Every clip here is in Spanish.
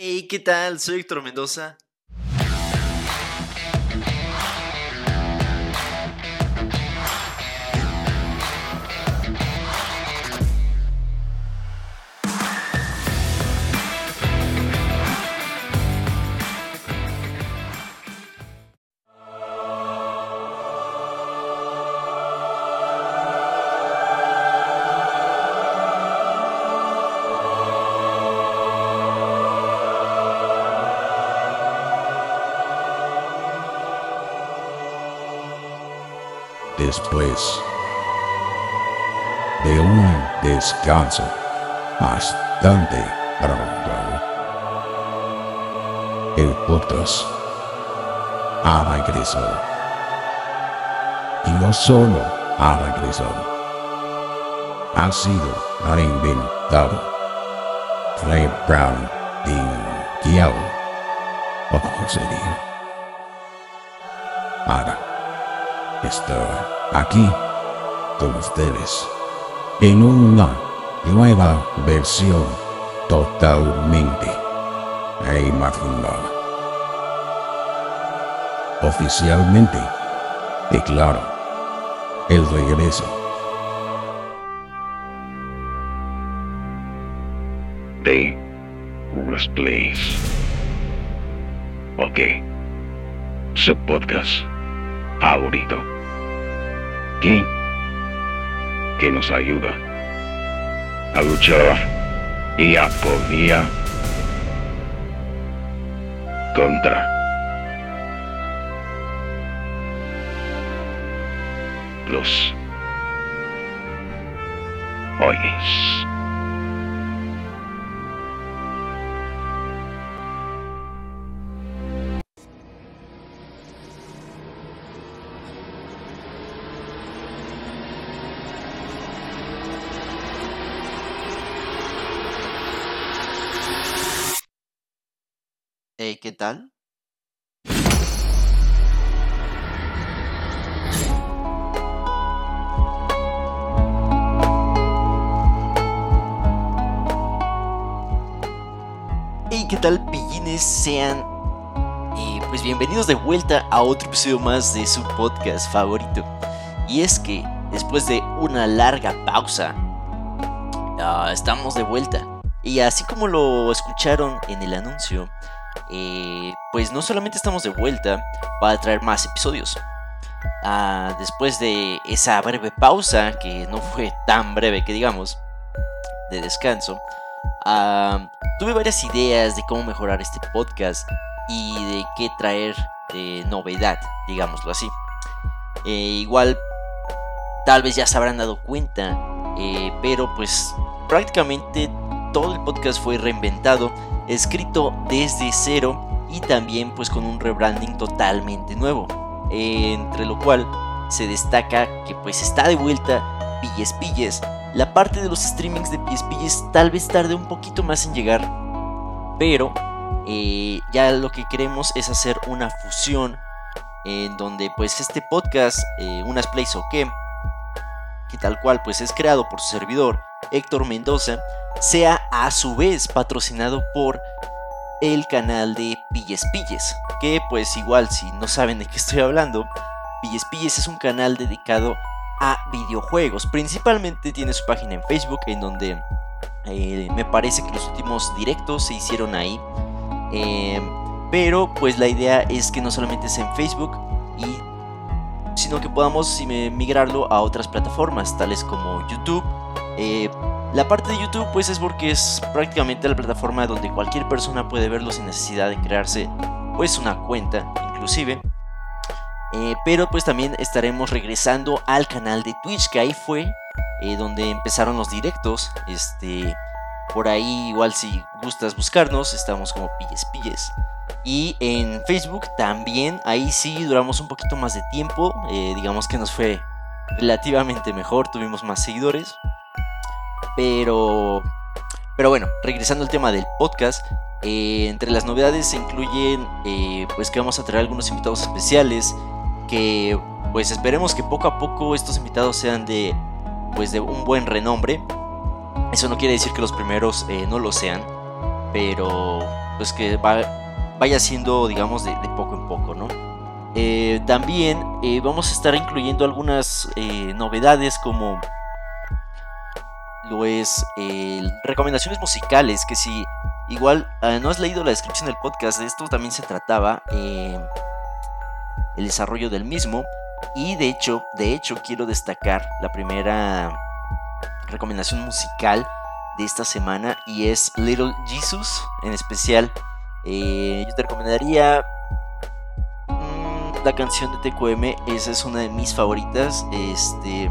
Hey, ¿qué tal? Soy Héctor Mendoza. Después de un descanso bastante prolongado. El podcast ha regresado. Y no solo ha regresado, ha sido reinventado, rebrandingado. ¿Cómo sería? Ahora está aquí con ustedes en una nueva versión totalmente reimaginada. Oficialmente declaro el regreso de Place. Ok, su podcast favorito. ¿Qué? Que nos ayuda a luchar y a día contra los oyes. Hey, ¿qué tal? Hey, ¿qué tal, pillines? Sean eh, pues bienvenidos de vuelta a otro episodio más de su podcast favorito. Y es que después de una larga pausa, ah, estamos de vuelta. Y así como lo escucharon en el anuncio, pues no solamente estamos de vuelta para traer más episodios. Ah, después de esa breve pausa, que no fue tan breve que digamos, de descanso, ah, tuve varias ideas de cómo mejorar este podcast y de qué traer de novedad, digámoslo así. Eh, igual, tal vez ya se habrán dado cuenta, eh, pero pues prácticamente todo el podcast fue reinventado escrito desde cero y también pues con un rebranding totalmente nuevo, entre lo cual se destaca que pues está de vuelta Pilles Pilles. La parte de los streamings de Pilles Pilles tal vez tarde un poquito más en llegar, pero eh, ya lo que queremos es hacer una fusión en donde pues este podcast, eh, Unas Plays o qué, que tal cual pues es creado por su servidor Héctor Mendoza, sea a su vez patrocinado por el canal de Pilles Pilles, que pues igual si no saben de qué estoy hablando, Pilles Pilles es un canal dedicado a videojuegos, principalmente tiene su página en Facebook en donde eh, me parece que los últimos directos se hicieron ahí, eh, pero pues la idea es que no solamente sea en Facebook y sino que podamos migrarlo a otras plataformas tales como YouTube, eh, la parte de YouTube pues es porque es prácticamente la plataforma donde cualquier persona puede verlo sin necesidad de crearse pues una cuenta inclusive. Eh, pero pues también estaremos regresando al canal de Twitch que ahí fue eh, donde empezaron los directos. Este, por ahí igual si gustas buscarnos estamos como Pilles Pilles. Y en Facebook también, ahí sí duramos un poquito más de tiempo. digamos que nos fue relativamente mejor, tuvimos más seguidores. Pero, pero bueno, regresando al tema del podcast, eh, entre las novedades se incluyen eh, pues que vamos a traer algunos invitados especiales que pues esperemos que poco a poco estos invitados sean de pues de un buen renombre. Eso no quiere decir que los primeros eh, no lo sean, pero pues que vaya siendo, digamos, de, poco en poco, ¿no? También vamos a estar incluyendo algunas novedades como lo es recomendaciones musicales, que si igual no has leído la descripción del podcast, de esto también se trataba el desarrollo del mismo. Y de hecho, de hecho quiero destacar la primera recomendación musical de esta semana y es Little Jesus en especial. Eh, yo te recomendaría mm, la canción de TQM, esa es una de mis favoritas. Este,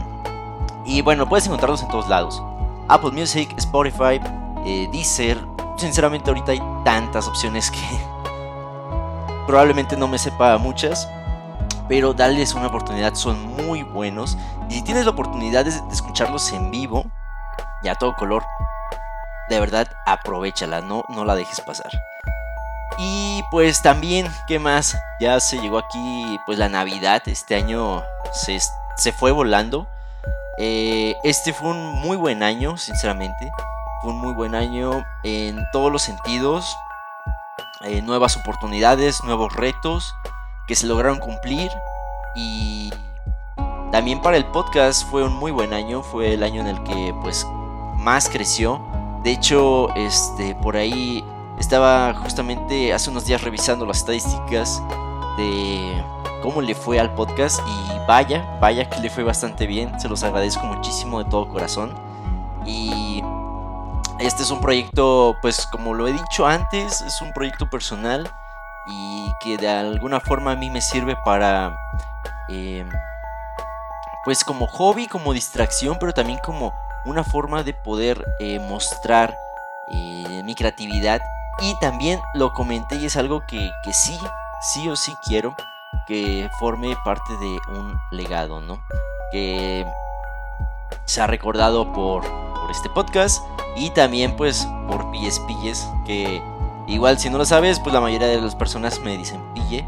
y bueno, puedes encontrarlos en todos lados. Apple Music, Spotify, eh, Deezer. Sinceramente ahorita hay tantas opciones que probablemente no me sepa muchas. Pero dales una oportunidad, son muy buenos. Y si tienes la oportunidad de escucharlos en vivo, ya todo color, de verdad aprovechala, no, no la dejes pasar. Y pues también, ¿qué más? Ya se llegó aquí pues la Navidad, este año se, se fue volando. Eh, este fue un muy buen año, sinceramente. Fue un muy buen año en todos los sentidos. Eh, nuevas oportunidades, nuevos retos que se lograron cumplir. Y también para el podcast fue un muy buen año. Fue el año en el que pues más creció. De hecho, este, por ahí estaba justamente hace unos días revisando las estadísticas de cómo le fue al podcast y vaya, vaya que le fue bastante bien. Se los agradezco muchísimo de todo corazón. Y este es un proyecto, pues como lo he dicho antes, es un proyecto personal y que de alguna forma a mí me sirve para, eh, pues como hobby, como distracción, pero también como una forma de poder eh, mostrar eh, mi creatividad y también lo comenté y es algo que, sí, sí o sí quiero que forme parte de un legado, ¿no? Que se ha recordado por, este podcast y también pues por Pilles Pilles, que igual si no lo sabes, pues la mayoría de las personas me dicen Pille.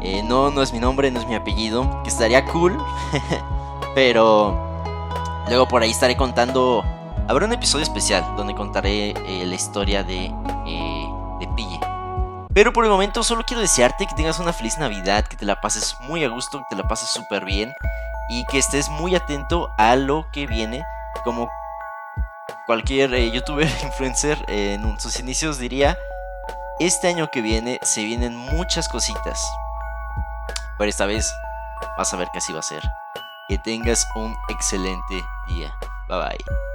Eh, no, no es mi nombre, no es mi apellido, que estaría cool, pero Luego por ahí estaré contando. Habrá un episodio especial donde contaré eh, la historia de. Pero por el momento solo quiero desearte que tengas una feliz Navidad, que te la pases muy a gusto, que te la pases súper bien y que estés muy atento a lo que viene. Como cualquier eh, youtuber influencer en sus inicios diría, este año que viene se vienen muchas cositas. Pero esta vez vas a ver que así va a ser. Que tengas un excelente día. Bye bye.